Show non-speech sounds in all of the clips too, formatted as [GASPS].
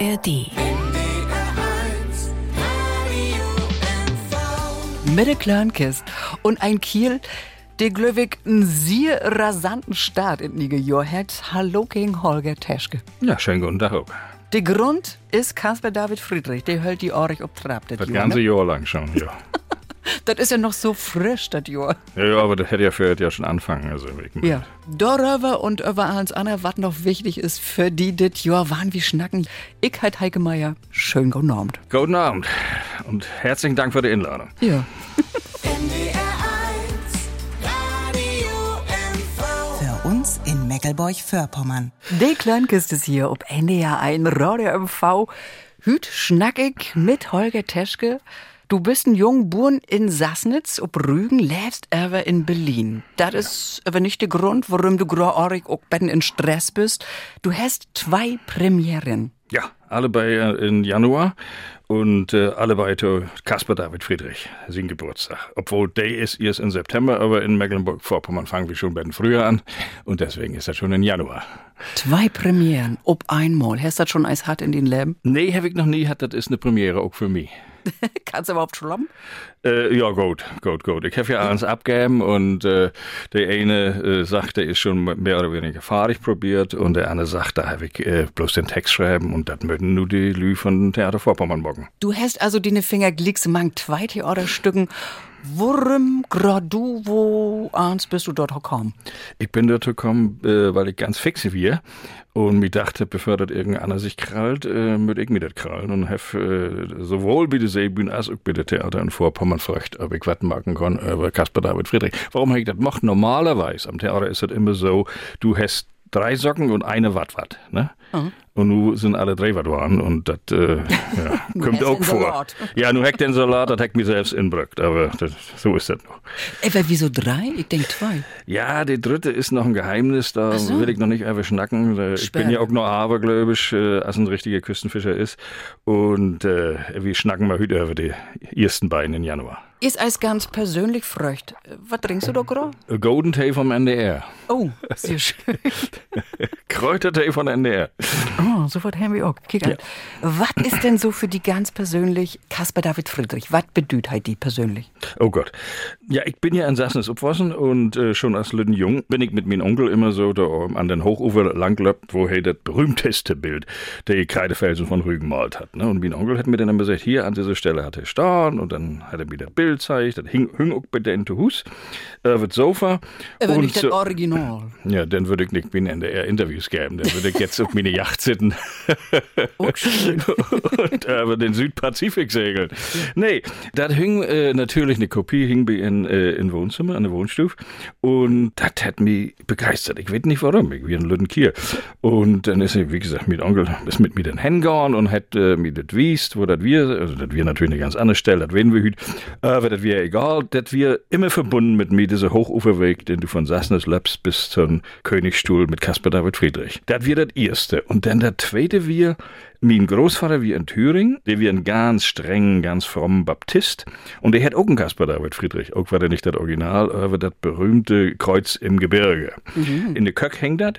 ARD. Mit der Kleinkist und ein Kiel, der glücklich einen sehr rasanten Start in die Jahr hat. Hallo King Holger Teschke. Ja, schönen guten Tag auch. Der Grund ist Kasper David Friedrich, der hält die Ohrich auf Trab. Das ganze ne? Jahr lang schon, ja. [LAUGHS] Das ist ja noch so frisch, das Jahr. ja, ja, aber das hätte ja für ja schon anfangen. Also, Ja. Darüber und über alles andere, was noch wichtig ist für die dit Jahr, waren wir schnacken. Ich halt Heike Meier. Schön guten Abend. Guten Abend und herzlichen Dank für die Einladung. Ja. Für uns in Meckelburg-Vorpommern. Die Kleinkiste ist hier, ob NDR ein Radio MV. Hüt schnackig mit Holger Teschke. Du bist ein jung Buren in Sassnitz, ob Rügen, lebst aber in Berlin. Das ist aber nicht der Grund, warum du großartig auch betten in Stress bist. Du hast zwei Premieren. Ja, alle bei äh, in Januar und äh, alle bei Kasper David Friedrich, sein Geburtstag. Obwohl der ist erst in September, aber in Mecklenburg-Vorpommern fangen wir schon bei den Frühjahr an und deswegen ist das schon in Januar. Zwei Premieren, ob einmal. Hast du das schon eins hart in den Leben? Nee, habe ich noch nie, hat das ist eine Premiere auch für mich. [LAUGHS] Kannst du überhaupt schlommen? Äh, ja, gut, gut, gut. Ich habe ja eins abgegeben und äh, der eine äh, sagt, der ist schon mehr oder weniger fahrig probiert und der andere sagt, da habe ich äh, bloß den Text schreiben und das möchten nur die Lü von Theater Vorpommern bocken. Du hast also deine Finger glicks mang zwei Theaterstücken. Du, wo eins bist du dort gekommen? Ich bin dort gekommen, äh, weil ich ganz fixe wir und mir dachte, bevor das irgendeiner sich krallt, äh, würde ich mir das krallen und habe äh, sowohl bei der Seebühne als auch bei der Theater in Vorpommern gefragt, ob ich was machen kann über Kasper David Friedrich. Warum habe ich das gemacht? Normalerweise am Theater ist das immer so, du hast drei Socken und eine Wattwatt, ne? Und nun sind alle drei was waren und das äh, ja, [LAUGHS] kommt auch vor. Ja, nun heck den Salat, das heck mir selbst inbrückt, aber das, so ist das noch. Ey, wieso drei? Ich denk zwei. Ja, die dritte ist noch ein Geheimnis, da so. will ich noch nicht einfach schnacken. Ich bin Sperr. ja auch noch abergläubisch, äh, als ein richtiger Küstenfischer ist. Und äh, wir schnacken mal heute über die ersten beiden im Januar. Ist als ganz persönlich fröcht. Was trinkst du da grad? A Golden Tee vom NDR. Oh, sehr schön. [LAUGHS] Kräutertee von NDR. Oh, sofort haben wir auch. An. Was ist denn so für die ganz persönlich Kasper David Friedrich? Was bedeutet halt die persönlich? Oh Gott. Ja, ich bin ja in Sassnitz aufgewachsen und äh, schon als Lütten Jung bin ich mit meinem Onkel immer so da an den Hochufer langlöppt, wo er das berühmteste Bild der Kreidefelsen von Rügen malt hat. Ne? Und mein Onkel hat mir dann immer gesagt, hier an dieser Stelle hat er stehen und dann hat er mir das Bild gezeigt, das hing, hing auch bei der in Hus, äh, wird Sofa. Aber und nicht das Original. ja, dann würde ich nicht mehr NDR Geben. Dann würde ich jetzt auf meine Yacht sitzen [LAUGHS] Oh, und äh, über den Südpazifik segeln. Nee, da hing äh, natürlich eine Kopie, hing in, äh, in Wohnzimmer, an der Wohnstufe. Und das hat mich begeistert. Ich weiß nicht warum, ich bin ein Lüttenkier. Und dann ist er, wie gesagt, mit Onkel ist mit mir dann hingegangen und hat äh, mir das wiest, wo das wir, also das wir natürlich eine ganz andere Stelle, das werden wir heute, aber das wir egal, das wir immer verbunden mit mir, dieser Hochuferweg, den du von Sassnitz lebst bis zum Königsstuhl mit Caspar David Friedrich. Das wir das erste. Und dann das zweite wir, mein Großvater wie in Thüringen, der wie ein ganz strengen, ganz frommen Baptist. Und der hat auch einen Caspar David Friedrich. Auch war der nicht das Original, aber das berühmte Kreuz im Gebirge. In der Köck hängt das.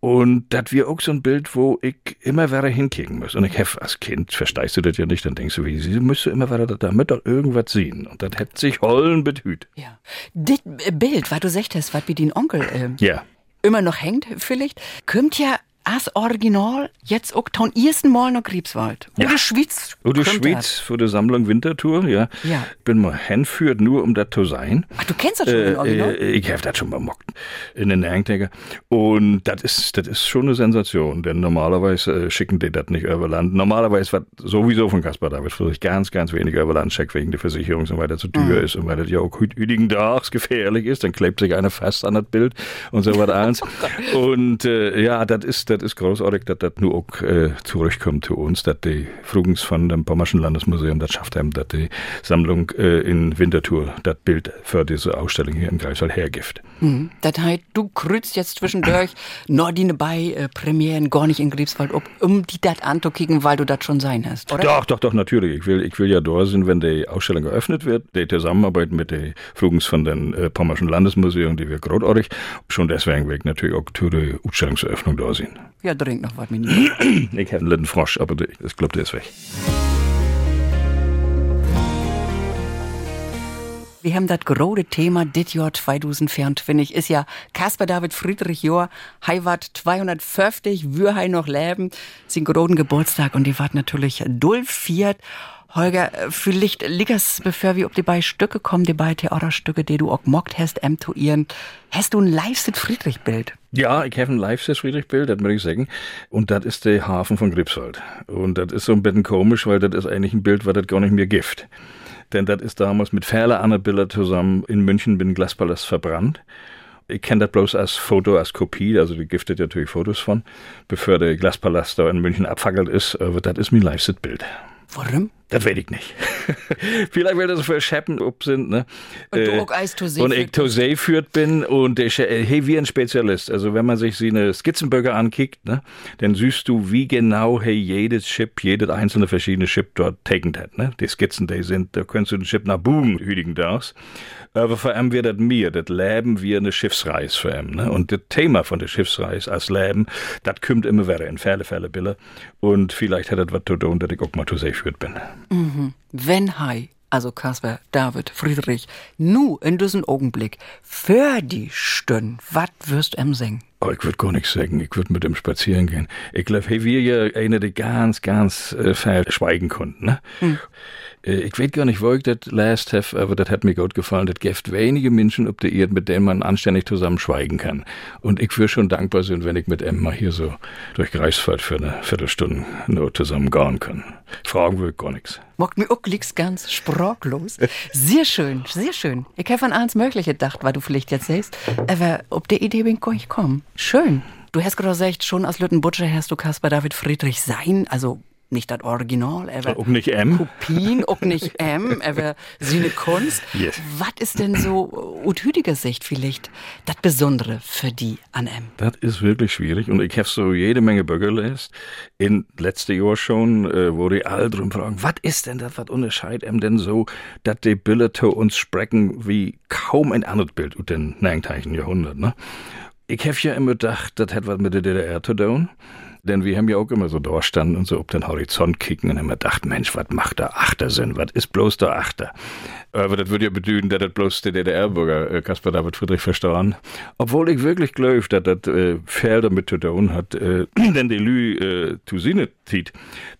Und das wir auch so ein Bild, wo ich immer wieder hinkicken muss. Und ich hef als Kind, verstehst du das ja nicht, dann denkst du, wie, sie müsste immer wieder damit doch irgendwas sehen. Und das hätte sich Hollen betüt. Ja. Das Bild, was du sagtest, was wie den Onkel äh, Ja. Immer noch hängt, vielleicht, kommt ja als Original jetzt auch ton ersten Mal nach Griebswald. Ja. Oder Schweiz. Oder Schweiz für die Sammlung Wintertour, ja. Ja. Bin mal hinführt, nur um das zu sein. das. Ach, du kennst das schon, Äh, Original? äh, ich habe das schon mal mockt in den Närngtäger. Und das ist, das ist schon eine Sensation, denn normalerweise äh, schicken die das nicht über Land. Normalerweise wird sowieso von Kaspar David Friedrich ganz, ganz wenig über Land schickt, wegen der Versicherung und weil das zu teuer ist und weil das ja auch hü- hütigen Tags gefährlich ist. Dann klebt sich einer fest an das Bild und so was alles. [LAUGHS] und äh, ja, das ist, das ist großartig, dass das nur auch äh, zurückkommt zu uns, dass die Frugens von dem Pommerschen Landesmuseum das schafft haben, dass die Sammlung äh, in Winterthur das Bild für diese Ausstellung hier in Greifswald hergibt. Mhm. Das heißt, du krützt jetzt zwischendurch noch die bei äh, Premieren gar nicht in Griebswald, ob, um die dat anzukicken, weil du das schon sein hast, oder? Doch, doch, doch, natürlich. Ich will, ich will ja da sein, wenn die Ausstellung geöffnet wird. Die Zusammenarbeit mit den Frugens von den äh, Pommerschen Landesmuseum, die wir großartig. Schon deswegen will ich natürlich auch der Ausstellungseröffnung da sein. Ja, trink noch was, Mini. [CLEARS THROAT] ich habe einen letzten Frosch, aber ich glaube, der ist weg. Wir haben das große Thema dit Jahr 2024 ist ja Caspar David Friedrich Jahr, Heiwart 250, wir hei noch leben, sein großen Geburtstag und die wart natürlich dulfiert. Holger, vielleicht liegt es, bevor wir auf die beiden Stücke kommen, die beiden Theaterstücke, die du auch mockt hast, ihren, hast du ein Live-Sit-Friedrich-Bild? Ja, ich habe ein Live-Sit-Friedrich-Bild, das muss ich sagen. Und das ist der Hafen von Gripswald. Und das ist so ein bisschen komisch, weil das ist eigentlich ein Bild, was das gar nicht mehr gibt. Denn das ist damals mit Ferle Anne Biller zusammen in München bin Glaspalast verbrannt. Ich kenne das bloß als Foto, als Kopie, also die giftet natürlich Fotos von, bevor der Glaspalast da in München abfackelt ist, aber das ist mein Live-Sit-Bild. Warum? Das weiß ich nicht. [LAUGHS] Vielleicht, weil das für Scheppen ob sind, ne? Und du auch Eis to Und ich to See führt bin und der, hey, wie ein Spezialist. Also, wenn man sich so eine Skizzenböcke ankickt, ne? Dann siehst du, wie genau, hey, jedes Chip, jedes einzelne verschiedene Chip dort taken hat, ne? Die Skizzen, die sind, da kannst du den Chip nach Boom hüdigen das. Aber vor allem wird das mir, das Leben wie eine Schiffsreise für ihn, ne? Und das Thema von der Schiffsreise als Leben, das kommt immer wieder in viele Fälle, Bille. Und vielleicht hat das was zu tun, dass ich auch mal to See führt bin. Mhm. Wenn Hai, also Kasper, David, Friedrich, nu in diesem Augenblick für die Stünn, was wirst em singen? Oh, ich würde gar nichts sagen. Ich würde mit ihm spazieren gehen. Ich glaube, hey, wir ja einer, die ganz, ganz äh, schweigen konnten. Ne? Hm. Äh, ich weiß gar nicht, wo ich das last have, aber das hat mir gut gefallen. Das gibt wenige Menschen auf der Erde, mit denen man anständig zusammen schweigen kann. Und ich würde schon dankbar sein, wenn ich mit Emma hier so durch Greifswald für eine Viertelstunde nur zusammen gehen kann. Fragen würde ich gar nichts. Mocht mir auch liegst ganz sprachlos. Sehr schön, sehr schön. Ich habe an alles Mögliche gedacht, weil du vielleicht jetzt siehst. Aber ob der Idee bin ich kommen. Schön. Du hast gerade gesagt, schon aus Lüttenbutscher hast du Caspar David Friedrich sein, also nicht das Original, aber auch nicht M. Kopien, auch nicht [LAUGHS] M, aber seine Kunst. Yes. Was ist denn so aus heutiger Sicht vielleicht das Besondere für die an M? Das ist wirklich schwierig und ich habe so jede Menge Bürger gelesen, in letzte Jahr schon, äh, wo die alle drum fragen, was ist denn das, was unterscheidet M denn so, dass die Bilder zu uns sprechen wie kaum ein anderes Bild aus dem 19. Jahrhundert, ne? Ich habe ja immer gedacht, das hat was mit der DDR zu tun. Denn wir haben ja auch immer so da standen und so ob den Horizont kicken und immer gedacht, Mensch, was macht der Achter Sinn? Was ist bloß der Achter? Aber das würde ja bedeuten, dass das bloß der DDR-Bürger äh, Caspar David Friedrich verstanden. Obwohl ich wirklich glaube, dass das äh, damit zu tun hat, äh, [CLEARS THROAT] denn die Lü äh, zu sehen zieht,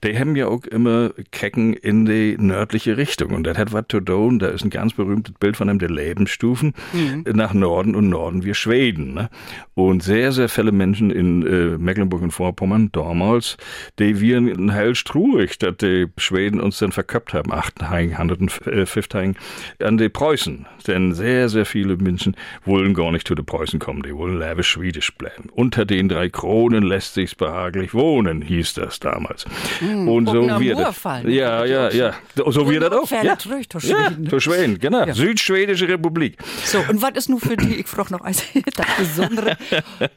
die haben ja auch immer Kecken in die nördliche Richtung. Und das hat was zu tun, da ist ein ganz berühmtes Bild von einem der Lebensstufen mhm. nach Norden und Norden wie Schweden. Ne? Und sehr, sehr viele Menschen in äh, Mecklenburg und Vorpommern damals, die wir hell strurig, dass die Schweden uns dann verköpft haben, 850 an die Preußen. Denn sehr, sehr viele Menschen wollen gar nicht zu den Preußen kommen, die wollen lebe schwedisch bleiben. Unter den drei Kronen lässt sich's behaglich wohnen, hieß das damals. Mm, und so wird das. Ja, ja, ja. So wird das auch. Ja, natürlich, zu Schweden. Ja, zu Schweden, genau. Ja. Südschwedische Republik. So, und was ist nun für die, ich frage noch eins, [LAUGHS] das Besondere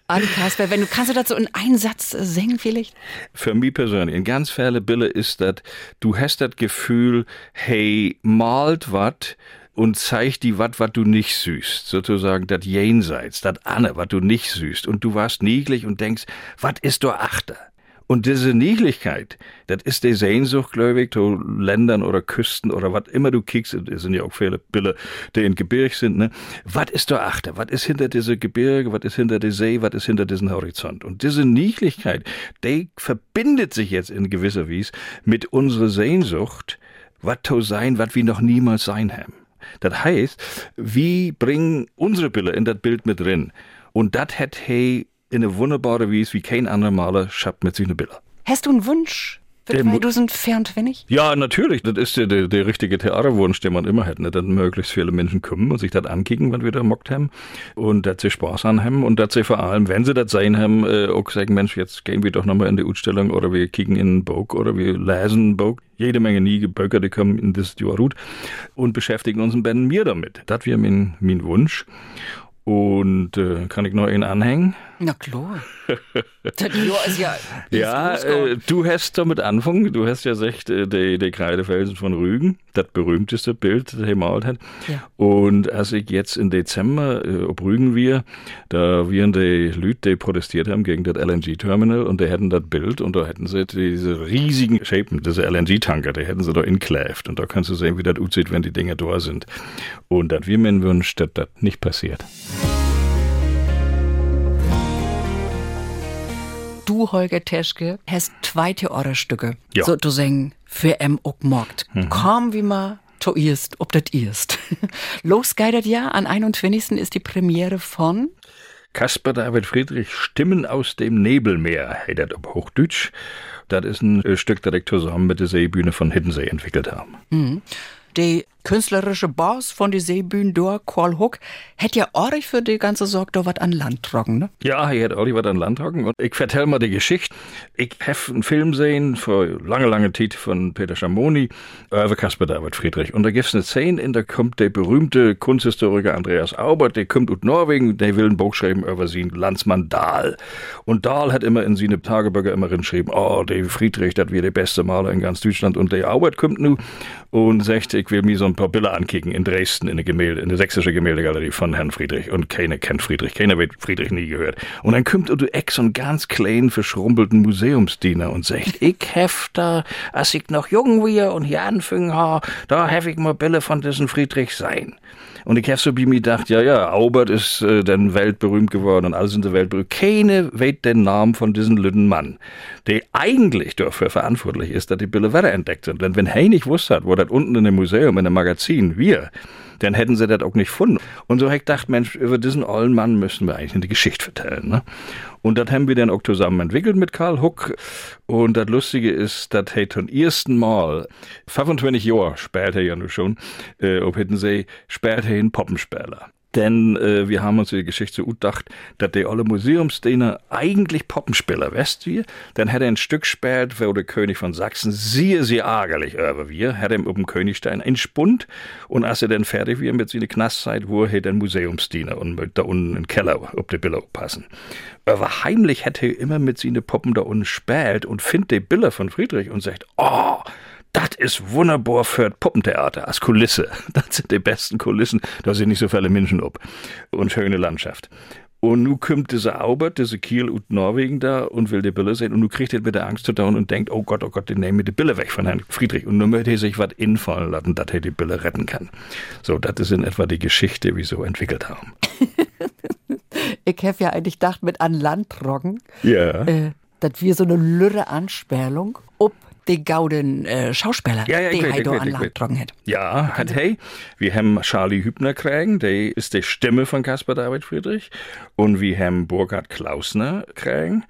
an Kasper, wenn du, kannst du so in einen Satz singen vielleicht? Für mich persönlich, in ganz viele Bille ist das, du hast das Gefühl, hey, malt was, und zeigt die wat, wat du nicht süßt, sozusagen das Jenseits, das Anne, wat du nicht süßt. Und du warst niedlich und denkst, wat ist du Achter? Und diese Niedlichkeit, das ist die Sehnsucht, glaube ich, zu Ländern oder Küsten oder was immer du kickst, es sind ja auch viele Bilder, die in Gebirg sind, ne? Was ist da achter? Was ist hinter diese Gebirge? Was ist hinter der See? Was ist hinter diesem Horizont? Und diese Niedlichkeit, die verbindet sich jetzt in gewisser Weise mit unserer Sehnsucht, was zu sein, was wir noch niemals sein haben. Das heißt, wir bringen unsere Bilder in das Bild mit drin. Und das hat hey in eine wunderbare Weise, wie kein anderer Maler schafft mit seinen Bildern. Hast du einen Wunsch? Für du sind ferntwennig? Ja, natürlich. Das ist der, der, der richtige Theaterwunsch, den man immer hat. Ne? Dass möglichst viele Menschen kommen und sich das ankicken, wenn wir da mockt haben. Und dass sie Spaß an haben. Und dass sie vor allem, wenn sie das sein haben, äh, auch sagen, Mensch, jetzt gehen wir doch nochmal in die Ausstellung oder wir kicken in einen Book oder wir lesen ein Book. Jede Menge nie Böcker, die kommen in das Jahrhundert und beschäftigen uns und Ben mir damit. Das wäre mein, mein Wunsch. Und äh, kann ich noch einen anhängen? Na klar. das Jahr ist ja. Ja, äh, du hast damit angefangen. Du hast ja gesagt, äh, der de Kreidefelsen von Rügen, das berühmteste Bild, das er gemalt hat. Ja. Und als ich jetzt im Dezember äh, ob Rügen wir, da waren die Leute, die protestiert haben gegen das LNG-Terminal und die hätten das Bild und da hätten sie diese riesigen Shapen, diese LNG-Tanker, die hätten sie da inkläft. Und da kannst du sehen, wie das aussieht, wenn die Dinger da sind. Und das wir mir wünscht, dass das nicht passiert. Du, Holger Teschke, hast zwei Theaterstücke, ja. so zu sagen, für em auch morgt. Mhm. Komm, wie ma to erst, ob das erst. [LAUGHS] Los geht ja, an 21. ist die Premiere von Kasper David Friedrich Stimmen aus dem Nebelmeer, hey, das auf Hochdeutsch. Das ist ein äh, Stück, das ich zusammen mit der Seebühne von Hiddensee entwickelt haben. Mhm. Die künstlerische Boss von die Seebühne dort, Karl Huck, hätte ja ordentlich für die ganze Sorge da was an Land trocken, ne? Ja, er hat ordentlich was an Land trocken. Und ich vertell mal die Geschichte. Ich habe einen Film sehen vor lange, lange Zeit von Peter Schamoni über Caspar David Friedrich. Und da gibt's eine Szene, in der kommt der berühmte Kunsthistoriker Andreas Aubert, der kommt aus Norwegen, der will ein Buch schreiben über seinen Landsmann Dahl. Und Dahl hat immer in seine Tagebücher immer geschrieben, oh, der Friedrich, das wäre der beste Maler in ganz Deutschland. Und der Aubert kommt nu und sagt, ich will mir so ein paar Bilder ankicken in Dresden in der Gemälde, in der sächsische Gemäldegalerie von Herrn Friedrich. Und keiner kennt Friedrich, keiner wird Friedrich nie gehört. Und dann kommt du Ex so ganz kleinen, verschrumpelten Museumsdiener und sagt, [LAUGHS] ich hef da, als ich noch jung war und hier anfing ha, da hef ich mal Bilder von diesen Friedrich sein. Und bei mir gedacht, ja, ja, Aubert ist äh, dann weltberühmt geworden und alle sind der weltberühmt. Keine weiß den Namen von diesem lüden Mann, der eigentlich dafür verantwortlich ist, dass die Bilder entdeckt sind. Denn wenn er nicht wusste, wo das unten in dem Museum, in dem Magazin, wir, dann hätten sie das auch nicht gefunden. Und so habe ich gedacht, Mensch, über diesen ollen Mann müssen wir eigentlich eine Geschichte vertellen. Ne? Und das haben wir dann auch zusammen entwickelt mit Karl Huck. Und das Lustige ist, dass er zum ersten Mal, 25 Jahre später ja nur schon, äh, ob hätten sie, später ein Poppenspieler. Denn äh, wir haben uns die Geschichte so gedacht, dass der alle Museumsdiener eigentlich Poppenspieler west wir. Dann hätte ein Stück spät, wo der König von Sachsen sehr, sehr ärgerlich über wir, hätte ihm den Königstein entspunnt und als er dann fertig war mit seiner Knastzeit, wo er den Museumsdiener und mit da unten im Keller ob der Bilder passen. Aber heimlich hätte er immer mit seinen Poppen da unten spät und findet die Bilder von Friedrich und sagt, oh, das ist wunderbar für Puppentheater als Kulisse. [LAUGHS] Das sind die besten Kulissen. Da sind nicht so viele Menschen ob. Und schöne Landschaft. Und nu kommt dieser Aubert, dieser Kiel und Norwegen da und will die Bille sehen und nu kriegt er mit der Angst zu down und denkt, oh Gott, oh Gott, den nehmen die Bille weg von Herrn Friedrich. Und nun möchte er sich was infallen lassen, dass er die Bille retten kann. So, das ist in etwa die Geschichte, wie so entwickelt haben. [LAUGHS] ich habe ja eigentlich gedacht, mit an Land trocken, ja. Äh, dass wir so eine lürre Anspielung ob die gauden äh, Schauspieler, ja, ja, die er da an Land getroffen hat. Ja, hat hey. Wir haben Charlie Hübner kriegen, der ist die Stimme von Caspar David Friedrich. Und wir haben Burkhard Klausner kriegen,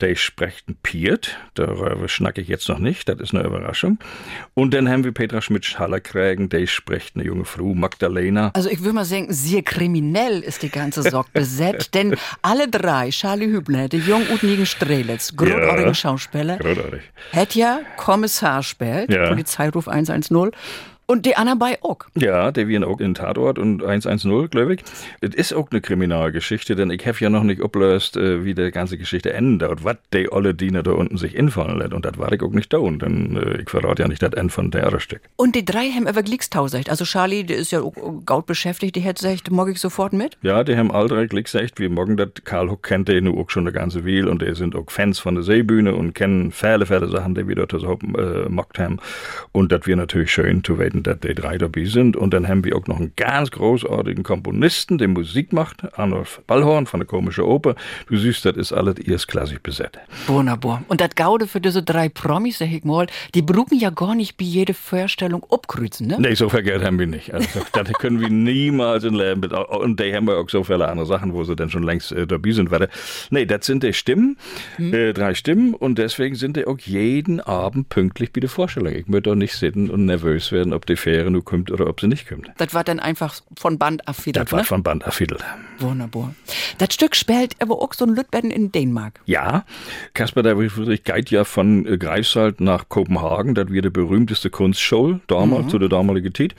der spricht ein Piet, darüber schnacke ich jetzt noch nicht, das ist eine Überraschung. Und dann haben wir Petra Schmidt-Haller kriegen, der spricht eine junge Frau, Magdalena. Also ich würde mal sagen, sehr kriminell ist die ganze Sorg besetzt, [LAUGHS] denn alle drei, Charlie Hübner, der jung Udnigen Strelitz, großartige ja, Schauspieler, hat ja Kommissar spielt, ja. Polizeiruf 110, und die anderen bei auch. Ja, die wir auch in Tatort und 110, glaube ich. Es ist auch eine Kriminalgeschichte, denn ich habe ja noch nicht ablöst, äh, wie die ganze Geschichte endet und was die olle Diener da unten sich infallen lässt. Und das war ich auch nicht da. Und denn äh, ich verrate ja nicht das Ende von der Stück. Und die drei haben über Glickstauscht. Also Charlie, der ist ja auch gaut beschäftigt, die hätte gesagt, morgen ich sofort mit? Ja, die haben alle drei Glicksecht. Wie morgen das Karl Huck kennt den auch schon eine ganze Weile und die sind auch Fans von der Seebühne und kennen viele, viele Sachen, die wir dort so äh, mockt haben. Und das wir natürlich schön zu weten, dass die drei dabei sind. Und dann haben wir auch noch einen ganz großartigen Komponisten, der Musik macht, Arnulf Ballhorn von der Komische Oper. Du siehst, das ist alles erstklassig besetzt. Wunderbar. Und das Gaude für diese drei Promis, sag ich mal, die brauchen ja gar nicht bei jeder Vorstellung abkreuzen, ne? Nee, so viel Geld haben wir nicht. Also, [LAUGHS] das können wir niemals in Leben. Und die haben wir auch so viele andere Sachen, wo sie dann schon längst äh, dabei sind. Warte. Nee, das sind die Stimmen, hm. äh, drei Stimmen. Und deswegen sind die auch jeden Abend pünktlich bei der Vorstellung. Ich möchte auch nicht sitzen und nervös werden, ob die Fähre nur kommt oder ob sie nicht kommt. Das war dann einfach von Band affiedelt, Das war ne? von Band affiedelt. Wunderbar. Das Stück spielt aber auch so ein Lütben in Dänemark. Ja, Caspar David Friedrich geht ja von äh, Greifswald nach Kopenhagen. Das wird die berühmteste Kunstshow damals, mhm. zu der damaligen Zeit.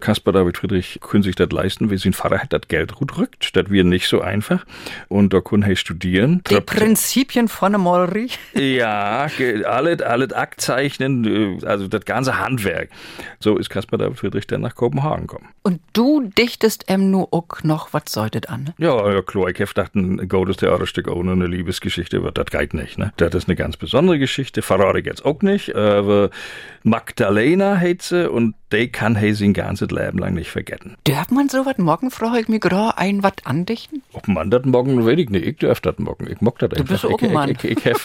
Caspar David Friedrich können sich das leisten, wie sein Vater hat das Geld gut rückt. Das wird nicht so einfach. Und da können er studieren. Die Prinzipien von der Malerei. Ja, alles, alles Aktzeichnen, äh, also das ganze Handwerk. So ist Caspar David Friedrich dann nach Kopenhagen gekommen. Und du dichtest em nur auch noch was solltet an, ne? Ja, ja, klar. Ich hab dachten, Gottes Theaterstück ohne eine Liebesgeschichte, aber das geht nicht, ne? Das ist eine ganz besondere Geschichte, verrate ich jetzt auch nicht, aber Magdalena heißt sie und die kann he sein ganzes Leben lang nicht vergessen. Dürft man so was morgen, mir gerade, ein was andichten? Ob man das morgen, weiß ich nicht. Ich dürf das morgen. Ich mag das einfach. Du bist auch ein Mann. Ich, ich, ich, [LAUGHS]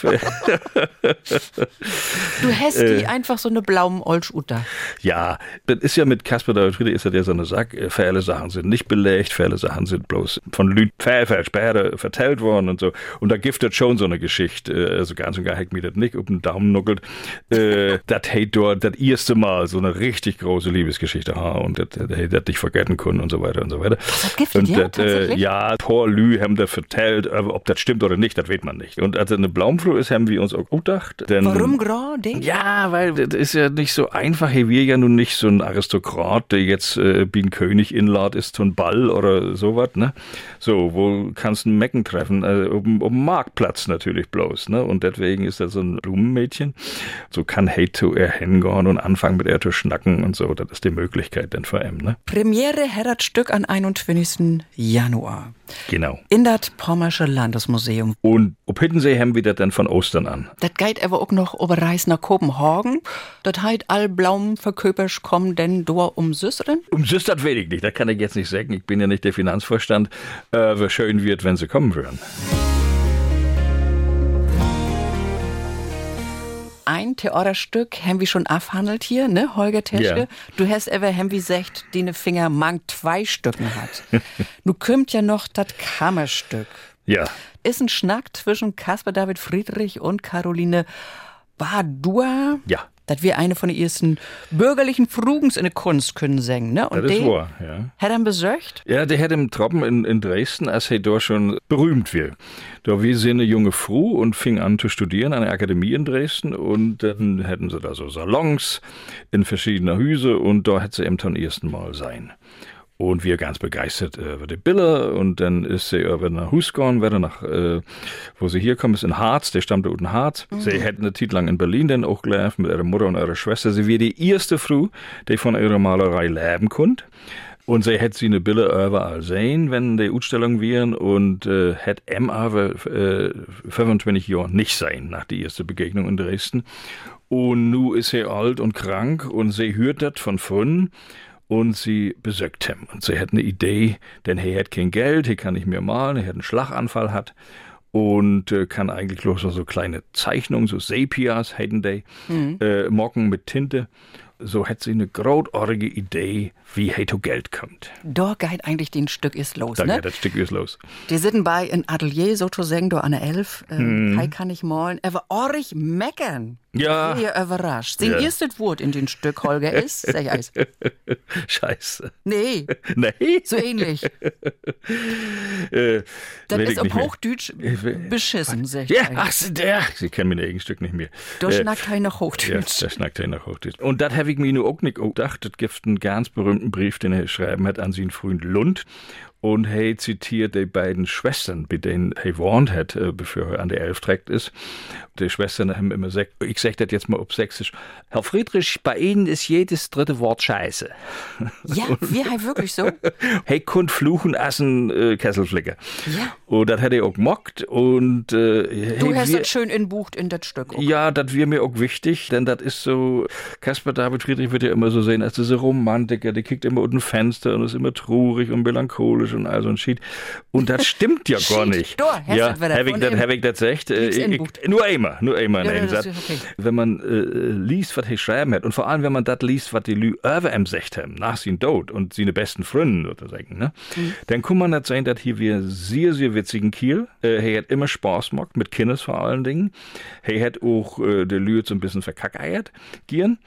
du hast die einfach so eine blauen Olschutter. Ja, das ist ja mit Kasper David Friede ist ja so eine Sache. Viele Sachen sind nicht belegt, viele Sachen sind bloß von Lüd später vertellt worden und so. Und da gibt es schon so eine Geschichte, also ganz und gar hängt mir das nicht auf den Daumen nuckelt. äh, [LAUGHS] das hat dort das erste Mal so eine richtig große Liebesgeschichte ha, und das hätte dich vergessen können und so weiter und so weiter. Das gibt und ja, das, äh, ja, Tor Lü haben da vertellt, aber ob das stimmt oder nicht, das weiß man nicht. Und als eine Blaumflur ist, haben wir uns auch gedacht. Denn, Warum gerade? Ja, weil das ist ja nicht so einfach. Hey, wir ja nun nicht so ein Aristokrat, der jetzt äh, wie ein König inlad ist, so ein Ball oder sowas, ne? So, wo kannst du einen Mecken treffen? Also, um, um Marktplatz natürlich bloß, ne? Und deswegen ist er so ein Blumenmädchen. So kann hey zu er hingehen und anfangen mit er zu schnacken und so. Das ist die Möglichkeit denn vor allem, ne? Premiere hat Stück an 21. Januar. Genau. In das Pommersche Landesmuseum. Und ob Hittensee haben wir das dann von Ostern an. Das geht aber auch noch über Reis nach Kopenhagen. Das heißt, all Blaum Verköpers kommen denn dort um Süßeren? Um Süßert weiß ich nicht, das kann ich jetzt nicht sagen. Ich bin ja nicht der Finanzvorstand. Äh, wie schön wird, wenn sie kommen würden. Ein Theaterstück haben wir schon abhandelt hier, ne, Holger Teschke? Ja. Du hast ever haben wir gesagt, die ne Finger mang zwei Stücken hat. nu kommt ja noch das Kammerstück. Ja. Ist ein Schnack zwischen Caspar David Friedrich und Caroline Badua. Ja. Das wir eine von den ersten bürgerlichen Frugens in der Kunst können singen, ne? Und Das ist wahr, ja. hat er besorgt? Ja, der hat im Troppen in, in Dresden, als er da schon berühmt wird. Da wir sind eine junge Frau und fing an zu studieren an der Akademie in Dresden und dann hätten sie da so Salons in verschiedenen Hüse und da hat sie eben zum ersten Mal sein. Und wir ganz begeistert äh, über die Bille und dann ist sie über nach Hus gegangen, nach, äh, wo sie hier kommt, ist in Harz, der stammt aus Harz. Mhm. Sie hätten eine Zeit lang in Berlin dann auch gelebt mit ihrer Mutter und ihrer Schwester. Sie wäre die erste Frau, die von ihrer Malerei leben konnte. Und sie hätte sie eine Bille überall sehen, wenn die Ausstellung wären und äh, hätte M aber äh, 25 Jahre nicht sein nach der ersten Begegnung in Dresden. Und nu ist sie alt und krank und sie hört das von vorn und sie besögt ihm. Und sie hat eine Idee, denn er hat kein Geld, er kann nicht mehr malen, er hat einen Schlaganfall hat und äh, kann eigentlich bloß so kleine Zeichnungen, so Sepias hätten die, äh, mocken mit Tinte. So hat sie eine großartige Idee, wie er zu Geld kommt. Da geht eigentlich den Stück ist los, Da ne? das Stück ist los. Die sitzen bei in Atelier sozusagen, da an der Elf. Ähm, Hei kann ich malen. Er war orrig meckern. Ja. Sehr überrascht. Sein Ja. erstes Wort in den Stück, Holger, ist, sag ich eins. Scheiße. Nee, [LAUGHS] Nee. so ähnlich. Äh, Das ist auf. Hochdeutsch will- beschissen, sag ich Ja, ach, der. Sie kennen mein eigenes Stück nicht mehr. Da Äh, schnackt er nach Ja, Hochdeutsch. das schnackt er nach Hochdeutsch. Und das habe ich mir nur auch nicht gedacht. Das gibt einen ganz berühmten Brief, den er schreiben hat an seinen Freund Lund. Und er zitiert die beiden Schwestern, bei denen er warnt hat, äh, bevor er an der Elf trägt ist. Die Schwestern haben immer gesagt, ich sag das jetzt mal auf Sächsisch, Herr Friedrich, bei Ihnen ist jedes dritte Wort Scheiße. Ja, [LAUGHS] wir haben wirklich so. [LAUGHS] Hey, kund fluchen assen äh, Kesselflicker. Ja. Und das hat er auch gemockt. Und äh, Du hey, hast wir- das schön inbucht in das Stück. auch. ja, das wäre mir auch wichtig, denn das ist so, Caspar David Friedrich wird ja immer so sehen als dieser Romantiker, der kickt immer unten Fenster und ist immer traurig und melancholisch und all so ein Shit. Und das stimmt ja [LAUGHS] gar nicht. hast ja, du wieder hab ich das, hab ich das echt? Äh, nur einmal, nur einmal in Ja, das Satz. ist okay. Wenn man äh, liest, was er schreiben hat, und vor allem, wenn man das liest, was die Lü über ihm sagt haben, nach seinem Tod und seine besten Freunde, sozusagen, ne? Mhm. dann kann man nicht sehen, dass hier wir sehr, sehr witzigen Kiel. Äh, er hat immer Spaß gemacht, mit Kinders vor allen Dingen. Er hat auch äh, der Lü so ein bisschen verkackeiert, gieren.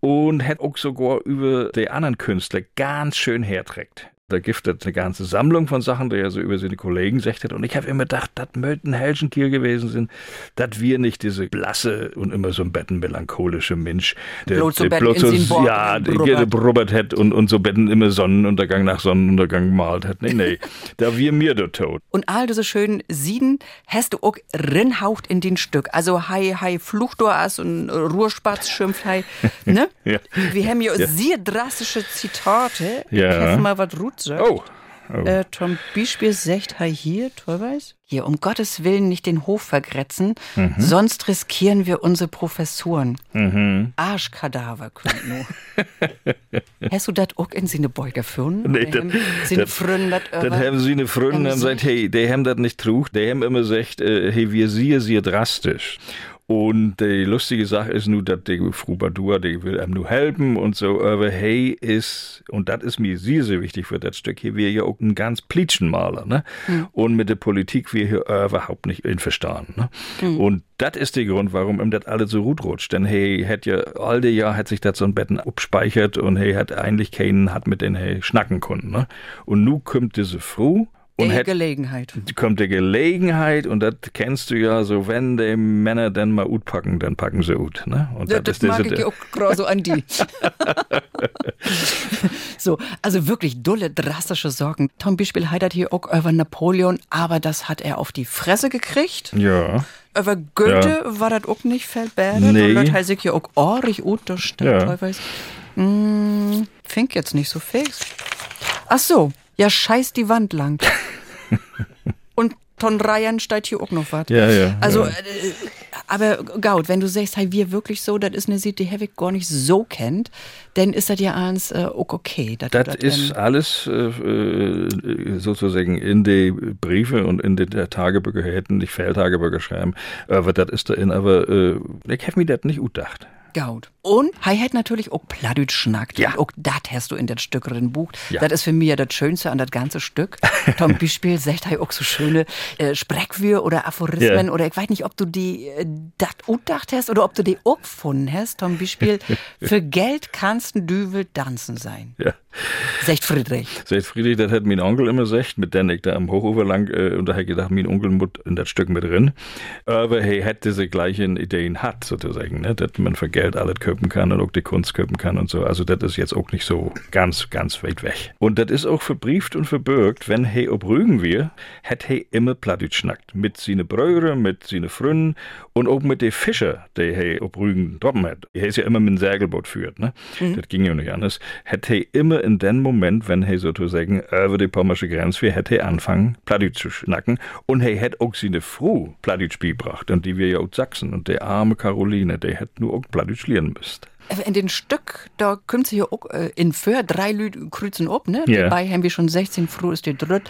Und hat auch sogar über die anderen Künstler ganz schön herträgt. Da gibt es eine ganze Sammlung von Sachen, die er so über seine Kollegen gesagt hat. Und ich habe immer gedacht, das möchten Helschenkiel gewesen sind, dass wir nicht diese blasse und immer so ein betten melancholische Mensch, der bloß so, der bloß so ja, der brubbert hat und, und so betten immer Sonnenuntergang nach Sonnenuntergang malt hat. Nee, nee, [LAUGHS] da wir mir der Tod. Und all diese schönen Sieden hast du auch rinhaucht in den Stück. Also hei, hei, Flucht du hast und Ruhrspatz schimpft hei, [LAUGHS] ne? ja. Wir haben ja, ja. sehr drastische Zitate. Ja. Ich mal was Rut sagt. Oh. Oh. Äh, zum Beispiel sagt er hier, weiß? Hier, um Gottes Willen nicht den Hof vergrätzen, mhm. sonst riskieren wir unsere Professuren. Mhm. Arschkadaver könnt nur. [LAUGHS] Hast du das auch in seine Beuge gefunden? Nee, das haben sie eine Freundin und gesagt, hey, die haben das nicht trug, die haben immer gesagt, äh, hey, wir sehen sehr drastisch. Und die lustige Sache ist nur, dass die Frau Badua, die will einem nur helfen und so, aber hey ist, und das ist mir sehr, sehr wichtig für das Stück hier, wir ja auch ein ganz Plitschenmaler, ne? Mhm. Und mit der Politik wir hier überhaupt nicht in verstanden, ne? Mhm. Und das ist der Grund, warum ihm das alles so gut rutscht. Denn hey, hat ja all die Jahr hat sich das so ein Betten abspeichert und hey, hat eigentlich keinen, hat mit den hey schnacken können, ne? Und nu kommt diese Frau, und die Gelegenheit. Kommt die Gelegenheit und das kennst du ja so, wenn die Männer dann mal ut packen, dann packen sie ut. Ne? Und ja, das, das mag ich auch gerade so an die. [LAUGHS] so, also wirklich dulle, drastische Sorgen. Zum Beispiel hat hier auch über Napoleon, aber das hat er auf die Fresse gekriegt. Ja. Über Goethe ja. war das auch nicht feldbärdet. Nee. Und das heißt hier auch orig unterstellt. Ja. Hm, fink jetzt nicht so fix. Ach so, ja, scheiß die Wand lang. Von Reihen steht hier auch noch was. Ja, ja. Also, ja. Äh, aber Gaut, wenn du sagst, hey, wir wirklich so, das ist eine Sicht, die Hevig gar nicht so kennt, dann ist das ja eins äh, okay. Das, das ist alles äh, äh, sozusagen in die Briefe und in die Tagebücher hätten nicht Feldtagebücher schreiben, aber das ist da in, aber äh, ich habe mir das nicht gedacht. Gaut. Und er hat natürlich auch Plattdeutsch schnackt. Ja. auch das hast du in das Stück drin bucht. Ja. Das ist für mich ja das Schönste an das ganze Stück. [LAUGHS] Zum Beispiel sagt er auch so schöne äh, Sprechwür oder Aphorismen ja. oder ich weiß nicht, ob du die äh, das utdacht hast oder ob du die auch gefunden hast. Zum Beispiel, [LAUGHS] für Geld kannst ein Düvel tanzen sein. Ja. Sagt Friedrich. Sagt Friedrich, das hat mein Onkel immer gesagt, mit dem ich da am Hochufer lang, äh, und da hat gedacht, mein Onkel muss in das Stück mit drin. Aber hey, hätte diese gleichen Ideen hat, sozusagen, ne? dass man für Geld alles köpen kann und auch die Kunst köpen kann und so. Also das ist jetzt auch nicht so ganz, ganz weit weg. Und das ist auch verbrieft und verbürgt, wenn hey ob Rügen wir, hat hey immer Plattdeutsch schnackt. Mit seine Bröre, mit seine Fründen und auch mit den Fischer, die hey ob Rügen droppen hat. Er ist ja immer mit dem Segelboot führt, ne? Mhm. Das ging ja nicht anders. Hat hey immer in dem Moment, wenn er sozusagen über die pommersche Grenze wir hätte anfangen, Plattdeutsch zu schnacken. Und er hätte auch seine Frau Plattdeutsch beigebracht. Und die wir ja aus Sachsen. Und der arme Caroline, der hätte nur auch Plattdeutsch lernen müsst. In den Stück, da kommt sie ja auch äh, in für drei Lüd kreuzen ab, ne? Ja. Dabei haben wir schon 16, froh ist die dritt.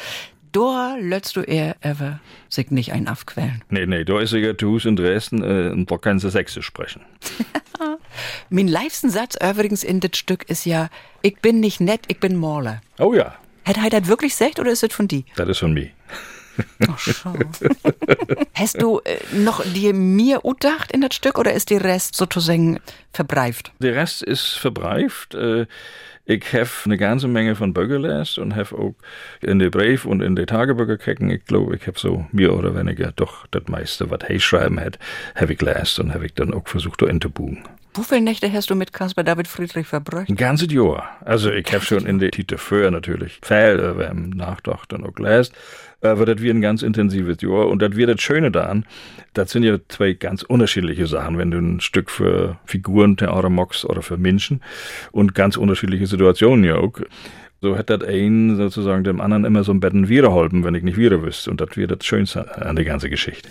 Da lässt du eher ever sich nicht ein aufquälen. Nee, nee, da ist ja zu Hause in Dresden äh, und da kannst du Sächsisch sprechen. [LAUGHS] mein liebsten Satz übrigens in das Stück ist ja, ich bin nicht nett, ich bin Maler. Oh ja. Hat er das wirklich gesagt oder ist das von dir? Das ist von mir. Ach, schau. [LAUGHS] Hast du äh, noch dir mir gedacht in das Stück oder ist der Rest sozusagen verbreift? Der Rest ist verbreift. Äh, ich habe eine ganze Menge von Bögen gelesen und habe auch in den Brief und in den Tagebücher gekriegt. Ich glaube, ich habe so mehr oder weniger doch das meiste, was er schreiben hat, habe ich gelesen und habe ich dann auch versucht, zu entbuchen. Wie viele Nächte hast du mit Caspar David Friedrich verbracht? Ein ganzes Jahr. Also ich habe schon in der Tite vorher natürlich viel über im Nachdacht dann auch gelesen. Aber das wird ein ganz intensives Jahr. Und das wird das Schöne daran, das sind ja zwei ganz unterschiedliche Sachen, wenn du ein Stück für Figuren Theater machst oder für Menschen und ganz unterschiedliche Situationen ja auch. So hat das ein sozusagen dem anderen immer so ein Betten wiederholpen, wenn ich nicht wieder wüsste. Und das wird das Schönste an der ganzen Geschichte.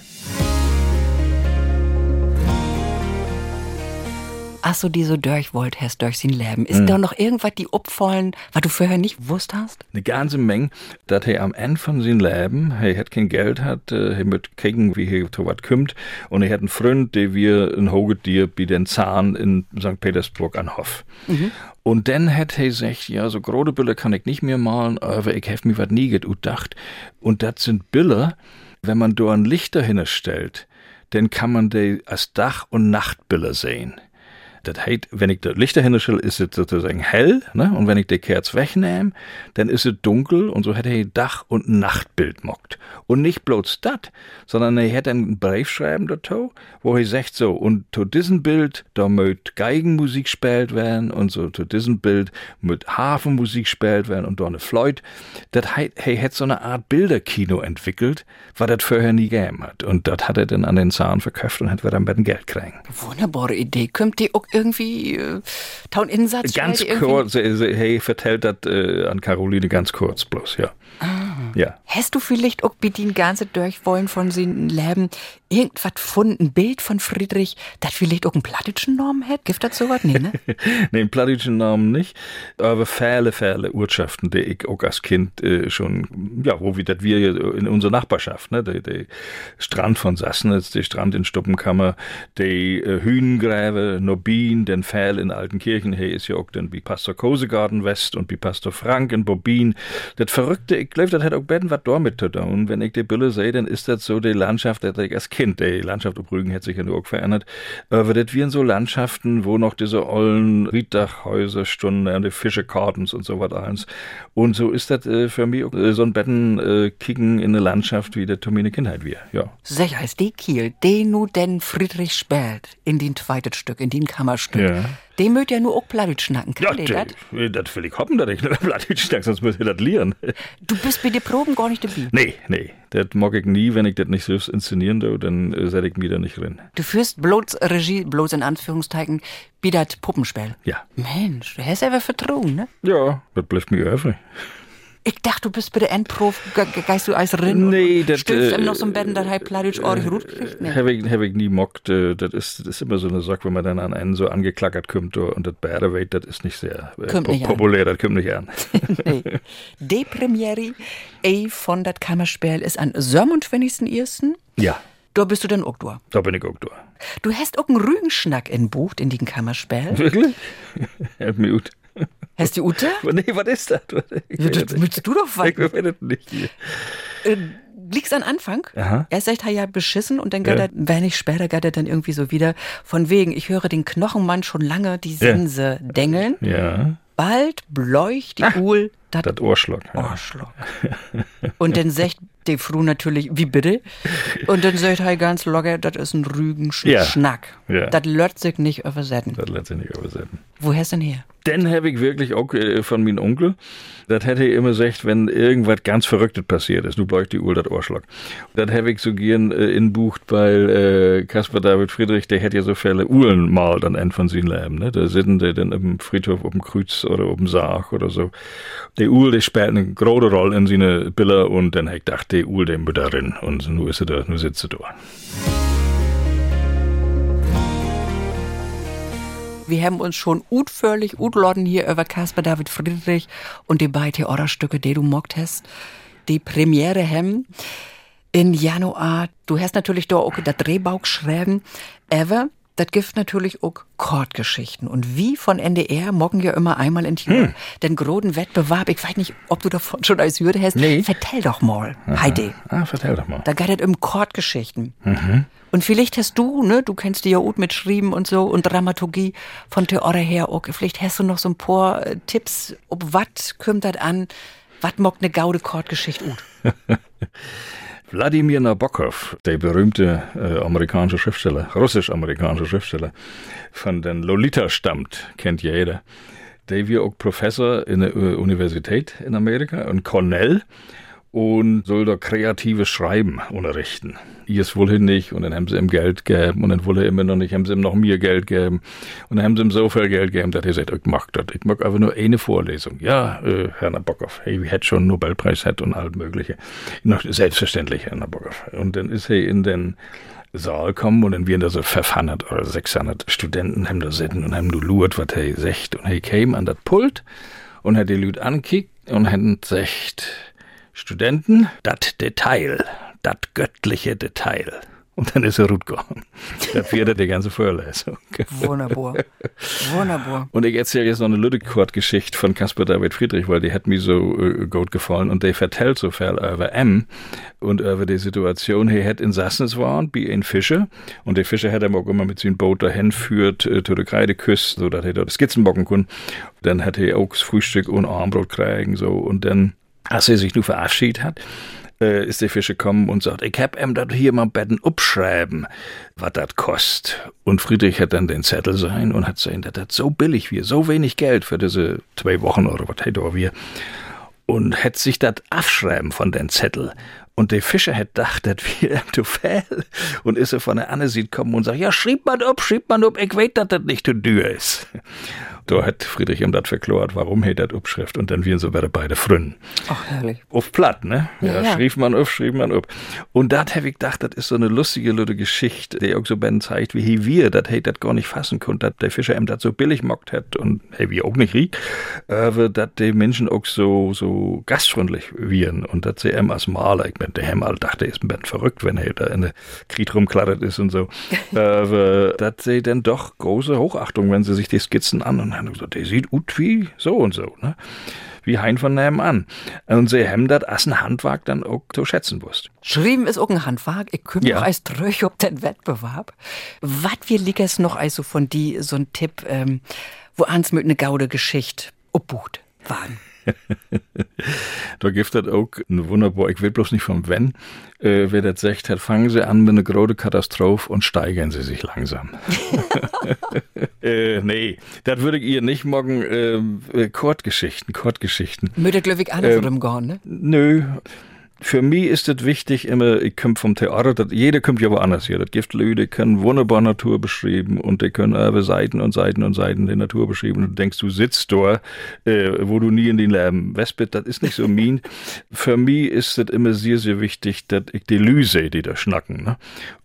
Ach so, die so durch wollt hast durch sein Leben. Ist mhm. da noch irgendwas, die opfallen, was du vorher nicht wusst hast? Eine ganze Menge, dass er am Ende von seinem Leben, er hat kein Geld hat, äh, er mit gucken, wie er zu was kommt, und er hat einen Freund, der wir in Hogetier bei den Zahn in St. Petersburg an Hof. Mhm. Und dann hat er gesagt, ja, so große Bilder kann ich nicht mehr malen, aber ich habe mir was nie gedacht. Und das sind Bilder, wenn man da ein Licht dahinter stellt, dann kann man die als Dach- und Nachtbilder sehen. Das heißt, wenn ich das Lichter hinstelle, ist es sozusagen hell, ne? Und wenn ich die Kerz wegnehme, dann ist es dunkel und so hätte er Dach- und Nachtbild mockt. Und nicht bloß das, sondern er hätte einen Brief schreiben dazu, wo er sagt so, und zu diesem Bild, da mögt Geigenmusik gespielt werden und so zu diesem Bild mit Hafenmusik gespielt werden und da eine Floyd. Das heißt, er hätte so eine Art Bilderkino entwickelt, was das vorher nie gegeben hat. Und das hat er dann an den Zahn verkauft und hat wir dann bei den Geld kriegen. Wunderbare Idee. Kommt die auch irgendwie äh, taun Insatz? Ganz kurz, hey, vertellt das äh, an Caroline ganz kurz bloß, ja. Ah. Ja. Hast du vielleicht auch den ganze Durchwollen von seinen Leben irgendwas gefunden, ein Bild von Friedrich, das vielleicht auch einen plattischen Namen hätte? Gibt das sowas? Nee, ne? [LAUGHS] nee, einen plattischen Namen nicht, aber viele, viele Urschaften, die ich auch als Kind äh, schon, ja, wo wir das wir in unserer Nachbarschaft, ne, der, der Strand von Sassnitz, der Strand in Stuppenkammer, die äh, Hühnengräbe, Nobin, den Pfähl in Altenkirchen, hey, ist ja auch dann wie Pastor Kosegarten West und wie Pastor Frank in Bobin. Das Verrückte, ich glaube, das hat auch beiden was damit zu tun. Und wenn ich die Bilder sehe, dann ist das so die Landschaft, die ich als Kind, die Landschaft auf Rügen hat sich ja nur auch verändert, aber das wie in so Landschaften, wo noch diese ollen Riedachhäuser stunden und die Fischekartens und so was eins. Und so ist das äh, für mich äh, so ein Betten äh, kicken in eine Landschaft, wie der Tomine Kindheit wir, ja. Sicher heißt die Kiel, den nu denn Friedrich spät in den zweites Stück, in den Kammerstück. Ja. Den mögt ja nur auch Plattdeutsch schnacken. Kann ja, das? das will ich hoffen, dass ich nicht Plattdeutsch schnack, sonst muss ich das lernen. Du bist bei den Proben gar nicht dabei. Nee, nee, das mag ich nie, wenn ich das nicht selbst inszenieren darf, dann äh, setze ich mich da nicht drin. Du führst bloß Regie, bloß in Anführungszeichen, wie das Puppenspiel. Ja. Mensch, du hast aber Vertrauen, ne? Ja, das bleibt mir öffentlich. Ich dachte, du bist bei der Endprof, ge ge geist du als Rinn Nee, das, stößt äh, ihm noch so ein Betten, das halb Plattdeutsch ordentlich gut kriegt. Nee. Habe ich, hab ich nie mockt. äh, Das ist, das ist immer so eine Sache, wenn man dann an einen so angeklackert kommt und das Bäreweight, das ist nicht sehr äh, Kommt nicht an. populär, das kommt nicht an. [LAUGHS] nee. Die Premiere ey, von das Kammerspiel ist an 27.01. ja, Da bist du dann auch da. da bin ich auch da. Du hast auch einen Rügenschnack in Bucht in den Kammerspiel. Wirklich? [LAUGHS] Mir gut. Hast du Ute? [LAUGHS] Nee, was ist das? Ich Ja, willst du doch Ich weiter. weiß es nicht. hier. Äh, liegst an Anfang. Aha. Erst sagt er ja beschissen und dann Ja. geht er, wenig später geht er dann irgendwie so wieder von wegen, ich höre den Knochenmann schon lange die Sense dengeln. Ja, Bald bläucht die Uhl dat das Ohrschlag. Ja. Arschloch. [LAUGHS] Und dann sagt die Fru natürlich, wie bitte? Und dann sagt er ganz locker, das ist ein Ja. Rügenschnack. Ja. Das lört sich nicht übersetzen. Das lässt sich nicht übersetzen. Wo hast du denn her? Den habe ich wirklich auch äh, von meinem Onkel. Das hätte ich immer gesagt, wenn irgendwas ganz Verrücktes passiert ist, du bräuchst die Uhr, das Ohrschlag. Das habe ich so gern äh, inbucht, weil äh, Caspar David Friedrich, der hätte ja so viele Uhren malt an Ende von seinem Leben. Ne? Da sitzen die dann im Friedhof auf dem Kreuz oder auf dem Sarg oder so. Die die spielt eine große Rolle in seine Bilder und dann habe ich gedacht, die Uhr, die muss da drin. Und nun ist sie da, nun sitzt sie da. Wir haben uns schon utförlich utloden hier über Caspar David Friedrich und die beiden Theaterstücke, die du mockt hast. Die Premiere haben in Januar. Du hast natürlich da auch das Drehbau geschrieben. Aber das gibt natürlich auch Chordgeschichten. Und wie von NDR morgen ja immer einmal in Tirol den großen Wettbewerb. Ich weiß nicht, ob du davon schon als Hürde hast. Nee. Vertell doch mal, Heidi. Ah, vertell doch mal. Da geht es um Chordgeschichten. Und vielleicht hast du, ne, du kennst die ja gut mit Schreiben und so und Dramaturgie von Theater her auch. Vielleicht hast du noch so ein paar äh, Tipps, ob wat kommt das an, wat mockt ne gaude Chordgeschichte gut. [LAUGHS] Wladimir Nabokov, der berühmte äh, amerikanische Schriftsteller, russisch-amerikanische Schriftsteller, von den Lolita stammt, kennt jeder. Der war auch Professor in der äh, Universität in Amerika, in Cornell, und soll da kreatives Schreiben unterrichten. Ihr es wohl nicht, und dann haben sie ihm Geld gegeben, und dann wollte er immer noch nicht, haben sie ihm noch mehr Geld gegeben, und dann haben sie ihm so viel Geld gegeben, dass er sagt, ich mag das, ich mag einfach nur eine Vorlesung. Ja, äh, Herr Nabokov, hey, wir hätten schon einen Nobelpreis hat und alles Mögliche. Selbstverständlich, Herr Nabokov. Und dann ist er in den Saal kommen und dann werden da so 500 oder 600 Studenten haben da sitzen und haben nur lurt, was er sagt. Und er kam an das Pult und hat die Leute angekickt und hat gesagt, Studenten, das Detail, das göttliche Detail, Und dann ist er gut gegangen. Das wäre die ganze Vorlesung. Wunderbar. Wunderbar. Und ich erzähle jetzt noch eine Lüdekort-Geschichte von Caspar David Friedrich, weil die hat mir so äh, gut gefallen. Und der vertellt so viel über M und über die Situation, er hat in Sassnitz waren, bei ein Fischer. Und der Fischer hat er auch immer mit seinem Boot dahin führt, äh, zu der Kreideküste, so dass er dort Skizzen bocken kann. Dann hat er auch das Frühstück und Armbrot kriegen, so. Und dann, als er sich nur verabschiedet hat, äh, ist der Fischer gekommen und sagt, ich hab ihm das hier mal betten upschreiben, was das kostet. Und Friedrich hat dann den Zettel sein und hat sein, das so billig wie, so wenig Geld für diese zwei Wochen oder was hätte er wir. Und hätte sich das abschreiben von den Zettel. Und der Fischer hätte gedacht, das wäre ihm zu viel. Und ist er von der Anne sieht kommen und sagt, ja, schrieb man up, schrieb man up, ich weiß, dass das nicht zu dür ist. Da hat Friedrich ihm das verklort, warum er das Upschrift und dann wir so wäre beide Frünnen. Ach, herrlich. Auf Platt, ne? Ja, Ja, schrieb man auf, schrieb man auf. Und da hab ich gedacht, das ist so eine lustige, lüde Geschichte, die auch so Ben zeigt, wie wir, dat he dat gar nicht fassen konnte, dass der Fischer ihm das so billig mockt hat und hey, wir auch nicht riech, aber dass die Menschen auch so, so gastfreundlich wären und dass sie ihm als Maler, ich mein, der Hemmal dachte, ist ein bisschen verrückt, wenn er da in der Krieg rumklattert ist und so, [LAUGHS] aber dass sie dann doch große Hochachtung, wenn sie sich die Skizzen an und haben gesagt, der sieht ut wie so und so, ne? Wie Hein von nebenan. Und sie haben das als ein Handwerk dann auch zu schätzen wusst. Schrieben ist auch ein Handwerk. Ich kümmere Ja. als Tröch ob den Wettbewerb. Was wir liegers noch also von die so ein Tipp, ähm, wo ans mit ne gaude Geschichte obbucht waren. [LAUGHS] Da gibt es auch ein wunderbar, ich will bloß nicht von wenn, äh, wer das sagt hat, fangen Sie an mit einer großen Katastrophe und steigern Sie sich langsam. [LAUGHS] äh, nee, das würde ich ihr nicht morgen, äh, Kurzgeschichten, Kurzgeschichten. Müde glücklich alle ähm, Gorn, ne? Nö. Für mich ist es wichtig, immer, ich komme vom Theater, dat, jeder kommt ja woanders hier. Das gibt Leute, die können wunderbar Natur beschreiben und die können aber Seiten und Seiten und Seiten der Natur beschreiben. Und du denkst, du sitzt da, äh, wo du nie in den Leben west bist. Das ist nicht so [LAUGHS] mean. Für mich ist es immer sehr, sehr wichtig, dass ich die Lüse, die da schnacken. Ne?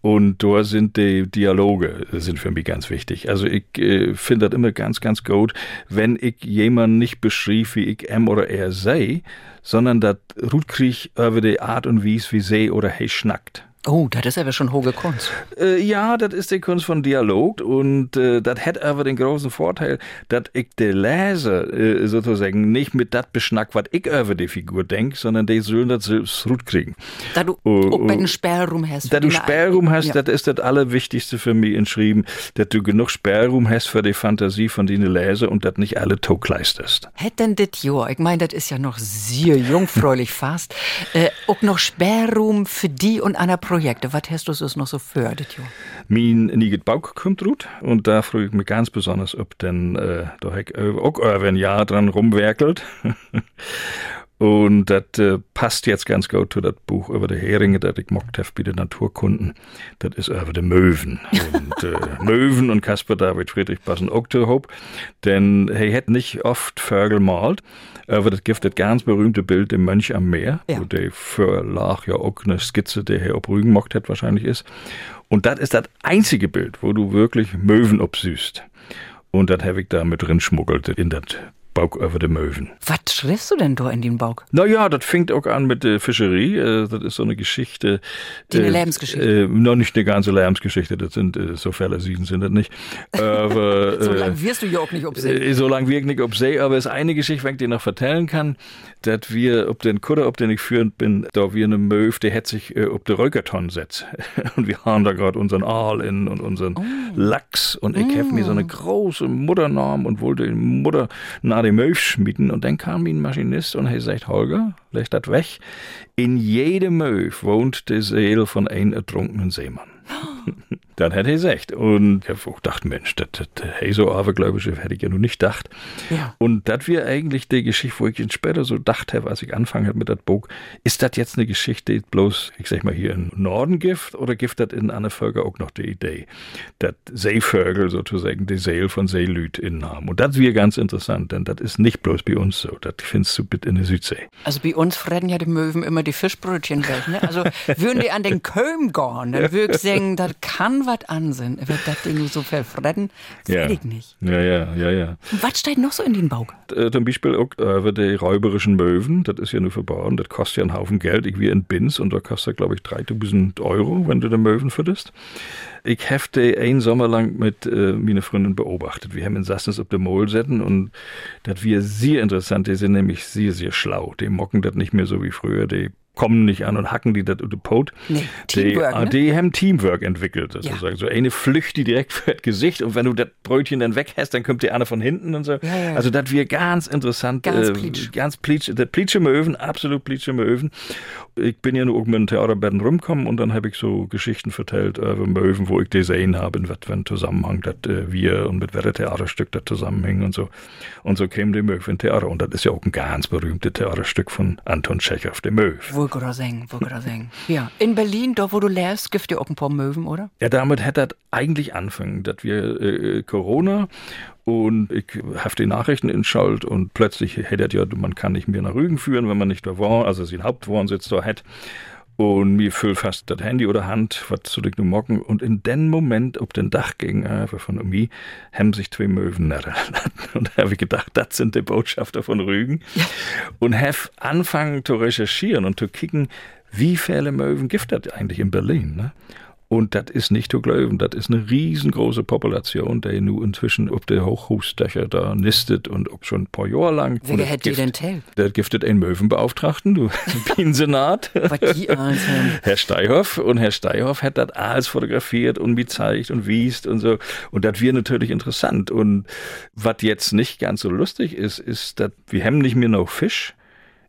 Und da sind die Dialoge, sind für mich ganz wichtig. Also ich äh, finde das immer ganz, ganz gut, wenn ich jemanden nicht beschrieb, wie ich M oder er sei, sondern das Rut krieg über die Art und Weise, wie sie oder he schnackt. Oh, das ist aber schon hohe Kunst. Äh, ja, das ist die Kunst von Dialog und äh, das hat aber den großen Vorteil, dass ich der Leser äh, sozusagen nicht mit dat beschnack, was ich über die Figur denk, sondern die sollen das selbst Rut kriegen. Da du Oh, auch bei oh. den Sperrrum hast. Da du Sperrraum hast, Ja. das ist das Allerwichtigste für mich entschrieben, dass du genug Sperrraum hast für die Fantasie von deinen Leser und das nicht alle tokleistest. Hätt denn dit Jahr, ich meine, das ist ja noch sehr jungfräulich fast, äh, auch noch Sperrrum für die und andere Projekte. Was hast du so noch so Jahr? Mein Niget Bauch kommt rut und da freue ich mich ganz besonders ob, denn äh, da ich auch ein Jahr dran rumwerkelt. [LAUGHS] Und das äh, passt jetzt ganz gut zu das Buch über die Heringe, das ich mockt hab bei den Naturkunden. Das ist über die Möwen. Und äh, [LAUGHS] Möwen und Caspar David Friedrich passen auch zu Hob, denn er hat nicht oft Vögel malt, aber das gibt das ganz berühmte Bild dem Mönch am Meer, Ja. wo der Verlag ja auch eine Skizze, der Herr ob Rügen mockt hat wahrscheinlich ist. Und das ist das einzige Bild, wo du wirklich Möwen obsüßt. Und das habe ich da mit drin schmuggelt in das Bauch über die Möwen. Was schriftst du denn da in den Bauch? Naja, das fängt auch an mit der Fischerie. Äh, das ist so eine Geschichte. Die eine Lebensgeschichte. Äh, noch nicht eine ganze Lebensgeschichte, das sind äh, so viele Sieden sind das nicht. Aber [LAUGHS] So äh, lange wirst du ja auch nicht obsehen. äh, so lang wirkt nicht ob See, aber es ist eine Geschichte, wenn ich dir noch vertellen kann, dass wir, ob den Kutter, ob den ich führend bin, da wir eine Möw, der hat sich äh, ob der Röckerton setzt. [LAUGHS] Und wir haben da gerade unseren Aal in und unseren Oh. Lachs. Und ich hab mir so eine Mm. große Mutter genommen und wollte die Mutter dem Möw schmieden. Und dann kam ein Maschinist und er sagt, Holger, leg das weg. In jedem Möw wohnt die Seele von einem ertrunkenen Seemann. [GASPS] [LAUGHS] Dann hätte er gesagt. Und ich hab auch gedacht, Mensch, das, das, hey, so abergläubisch hätte ich ja nur nicht gedacht. Ja. Und das wir eigentlich die Geschichte, wo ich ihn später so dachte, als ich angefangen habe mit das Buch, ist das jetzt eine Geschichte, die bloß, ich sag mal, hier im Norden gibt oder gibt das in anderen Völker auch noch die Idee, dass Seevögel sozusagen die Seele von Seelüt innen haben. Und das wäre ganz interessant, denn das ist nicht bloß bei uns so. Das findest du bitte in der Südsee. Also bei uns fressen ja die Möwen immer die Fischbrötchen weg. Ne? Also würden die an den Köhm gehen, dann würde ich [LAUGHS] sagen, das kann irgendwas ansehen, wird das Ding so verfretten, Ja. ich nicht. Ja, ja, ja, ja. Und was steht noch so in den Bauch? Äh, zum Beispiel auch über die räuberischen Möwen, das ist ja nur verbaut, das kostet ja einen Haufen Geld. Ich wie in Bins und da kostet, glaube ich, 3000 Euro, wenn du den Möwen fütterst. Ich habe die einen Sommer lang mit äh, meiner Freundin beobachtet. Wir haben in Sassnitz auf der Mol setzen und das wir sehr interessant, die sind nämlich sehr, sehr schlau. Die mocken das nicht mehr so wie früher, die kommen nicht an und hacken die das unter Pot. Nee, die, Teamwork, ah, ne? die haben Teamwork entwickelt, sozusagen. So eine Flücht, die direkt [LAUGHS] für das Gesicht und wenn du das Brötchen dann weg hast, dann kommt die eine von hinten und so. Ja, ja. Also das wir ganz interessant. Ganz äh, plitsch. Ganz plitsch. Der plitsche Möwen, absolut plitsche Möwen. Ich bin ja nur auch mit dem Theaterbetten rumgekommen und dann habe ich so Geschichten vertellt über Möwen, wo ich die sehen habe, in was für einem Zusammenhang das äh, wir und mit welchem Theaterstück das zusammenhängt und so. Und so kämen die Möwen in Theater. Und das ist ja auch ein ganz berühmtes Theaterstück von Anton Tschechow, der Möw. Wohl gerade singen. Ja, in Berlin, da wo du lehrst, gibt ja auch ein paar Möwen, oder? Ja, damit hätte das eigentlich anfangen, dass wir äh, Corona und ich habe die Nachrichten in Schalt und plötzlich hätte ja, man kann nicht mehr nach Rügen führen, wenn man nicht da war, also den Hauptwohnsitz da hat. Und mir füll fast das Handy oder Hand, was zu nur mocken. Und in dem Moment, ob den Dach gegenüber von mir, haben sich zwei Möwen. [LAUGHS] Und da habe ich gedacht, das sind die Botschafter von Rügen. Und habe angefangen zu recherchieren und zu kicken, wie viele Möwen gibt das eigentlich in Berlin. Ne? Und das ist nicht zu glauben, das ist eine riesengroße Population, die nu inzwischen auf der Hochhusdächer da nistet und ob schon ein paar Jahre lang. Wer hätte die denn tell? Der giftet einen Möwenbeauftragten, du [LAUGHS] Bienensenat. [LAUGHS] Herr Steihoff und Herr Steihoff hat das alles fotografiert und gezeigt und wiest und so. Und das wir natürlich interessant. Und was jetzt nicht ganz so lustig ist, ist, dass wir haben nicht mehr noch Fisch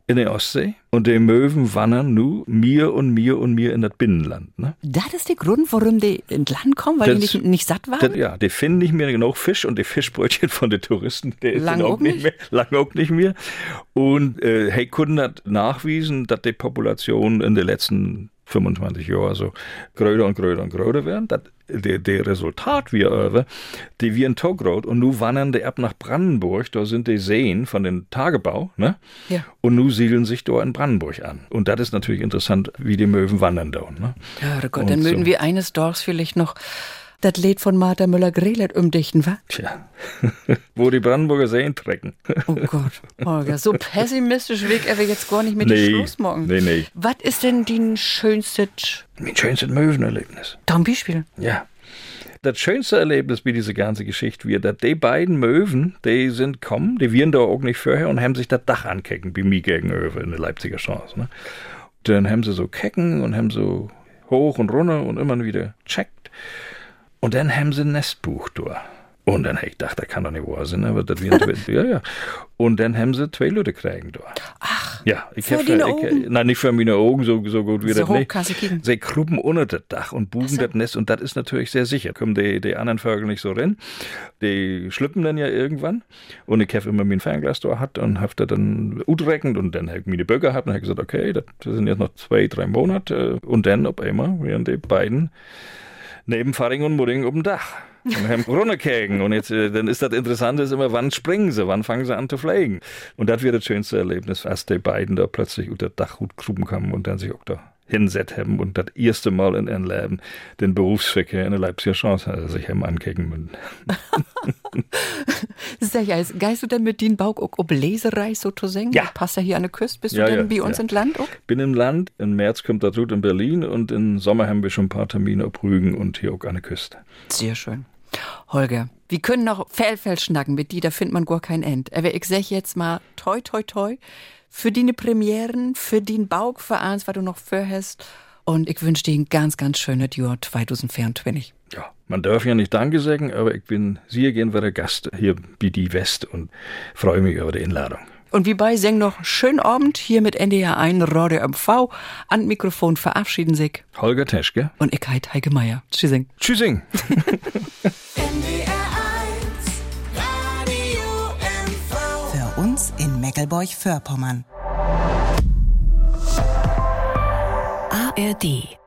in der Ostsee und die Möwen wandern nu mir und mir und mir in das Binnenland. Ne? Das ist der Grund, warum die ins Land kommen, weil die Das- nicht, nicht satt waren? Das, ja, die finden nicht mehr genug Fisch und die Fischbrötchen [LAUGHS] von den Touristen, der ist Lang auch nicht mehr, lang auch nicht mehr. Und äh, hey, Kunden hat nachwiesen, dass die Population in den letzten 25 Jahren so größer und größer und größer werden. Das, der, der Resultat wir aber, die wir in Togrot und nu wandern die ab nach Brandenburg, da sind die Seen von den Tagebau, ne? Ja. Und nu siedeln sich da in Brandenburg an. Und das ist natürlich interessant, wie die Möwen wandern da, ne? Ja, Gott, Und dann mögen so. wir eines Dorfs vielleicht noch das Lied von Martha Müller-Grelet umdichten, wa? Tja, [LAUGHS] wo die Brandenburger Seen trecken. Oh Gott, Holger, so pessimistisch will ich aber jetzt gar nicht mit Nee, dir Schluss machen. nee, nee. Was ist denn dein schönstes Mein schönstes Möwenerlebnis. ein Beispiel? Ja. Das schönste Erlebnis bei dieser ganzen Geschichte wird, dass die beiden Möwen, die sind kommen, die wären da auch nicht vorher und haben sich das Dach ankecken, wie mir gegenüber in der Leipziger Chance. Ne? Dann haben sie so kecken und haben so hoch und runter und immer wieder checkt. Und dann haben sie ein Nestbuch da. Und dann hab ich gedacht, das kann doch nicht wahr sein, aber das wird, [LAUGHS] ja, ja. Und dann haben sie zwei Leute kriegen da. Ach, Ja, ich Für deine Augen? Nein, nicht für meine Augen, so, so gut wie So das nicht. Sie kruppen unter das Dach und bugen das Nest und das ist natürlich sehr sicher. Kommen die, die anderen Vögel nicht so rein. Die schlüppen dann ja irgendwann. Und ich habe immer mein Fernglas da hat und hab da dann utreckend und dann hab ich meine Böcke gehabt und hab gesagt, okay, das sind jetzt noch zwei, drei Monate. Und dann auf einmal wären die beiden neben Faring und Mudding dem Dach. Und haben runtergekeken. Und jetzt, äh, dann ist das Interessante ist immer, wann springen sie, wann fangen sie an zu fliegen. Und das wird das schönste Erlebnis, als die beiden da plötzlich unter Dachhut gruben kamen und dann sich auch da hinset haben und das erste Mal in ihrem Leben den Berufsverkehr in der Leipziger Chance also sich haben ankicken müssen. Sehr geil. Geist du denn mit den Bauch auch ob Leserei so zu singen? Ja. Passt ja hier an der Küste. Bist Ja, du denn ja, bei uns ja. in Land auch? Bin im Land, im März kommt das Rut in Berlin und im Sommer haben wir schon ein paar Termine auf Rügen und hier auch an der Küste. Sehr schön. Holger, wir können noch viel schnacken mit die, da findet man gar kein End. Aber ich sag jetzt mal toi, toi, toi für die Premieren, für den Bauch, was du noch vorhast. Und ich wünsche dir ein ganz, ganz schönes Jahr 2024. Ja, man darf ja nicht Danke sagen, aber ich bin sehr gern wieder Gast hier bei die West und freue mich über die Einladung. Und wie bei singen noch schönen Abend hier mit NDR 1 Radio MV. An Mikrofon verabschieden sich. Holger Teschke. Und ich heit Heike Meier. Tschüssing. Tschüssing. [LAUGHS] NDR 1 Radio MV. Für uns in Meckelburg-Vorpommern. ARD